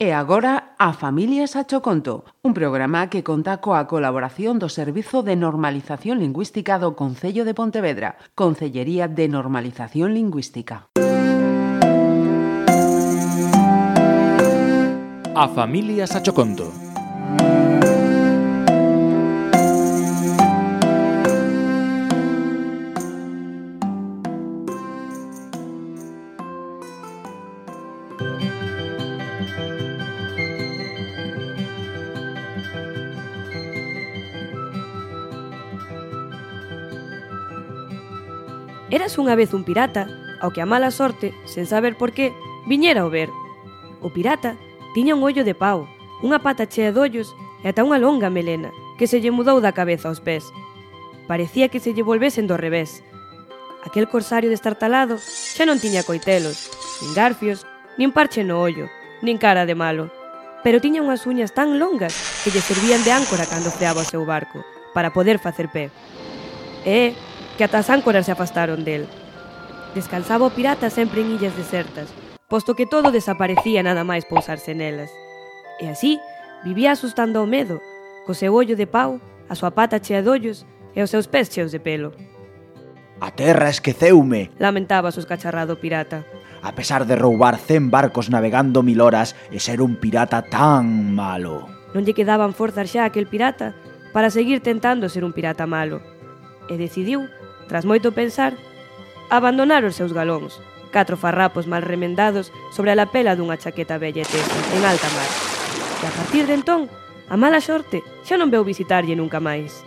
E agora a Familia Sacho Conto, un programa que conta coa colaboración do Servizo de Normalización Lingüística do Concello de Pontevedra, Concellería de Normalización Lingüística. A Familia Sacho Conto Eras unha vez un pirata, ao que a mala sorte, sen saber por qué, viñera ao ver. O pirata tiña un ollo de pau, unha pata chea de ollos e ata unha longa melena, que se lle mudou da cabeza aos pés. Parecía que se lle volvesen do revés. Aquel corsario destartalado xa non tiña coitelos, nin garfios, nin parche no ollo, nin cara de malo. Pero tiña unhas uñas tan longas que lle servían de áncora cando freaba o seu barco, para poder facer pé. E que ata as áncoras se afastaron del. Descansaba o pirata sempre en illas desertas, posto que todo desaparecía nada máis pousarse nelas. E así, vivía asustando o medo, co seu ollo de pau, a súa pata chea de ollos e os seus pés cheos de pelo. A terra esqueceume, lamentaba o escacharrado pirata a pesar de roubar 100 barcos navegando mil horas e ser un pirata tan malo. Non lle quedaban forzas xa aquel pirata para seguir tentando ser un pirata malo. E decidiu, tras moito pensar, abandonar os seus galóns, catro farrapos mal remendados sobre a lapela dunha chaqueta bella e tesa, en alta mar. E a partir de entón, a mala sorte xa non veu visitarlle nunca máis.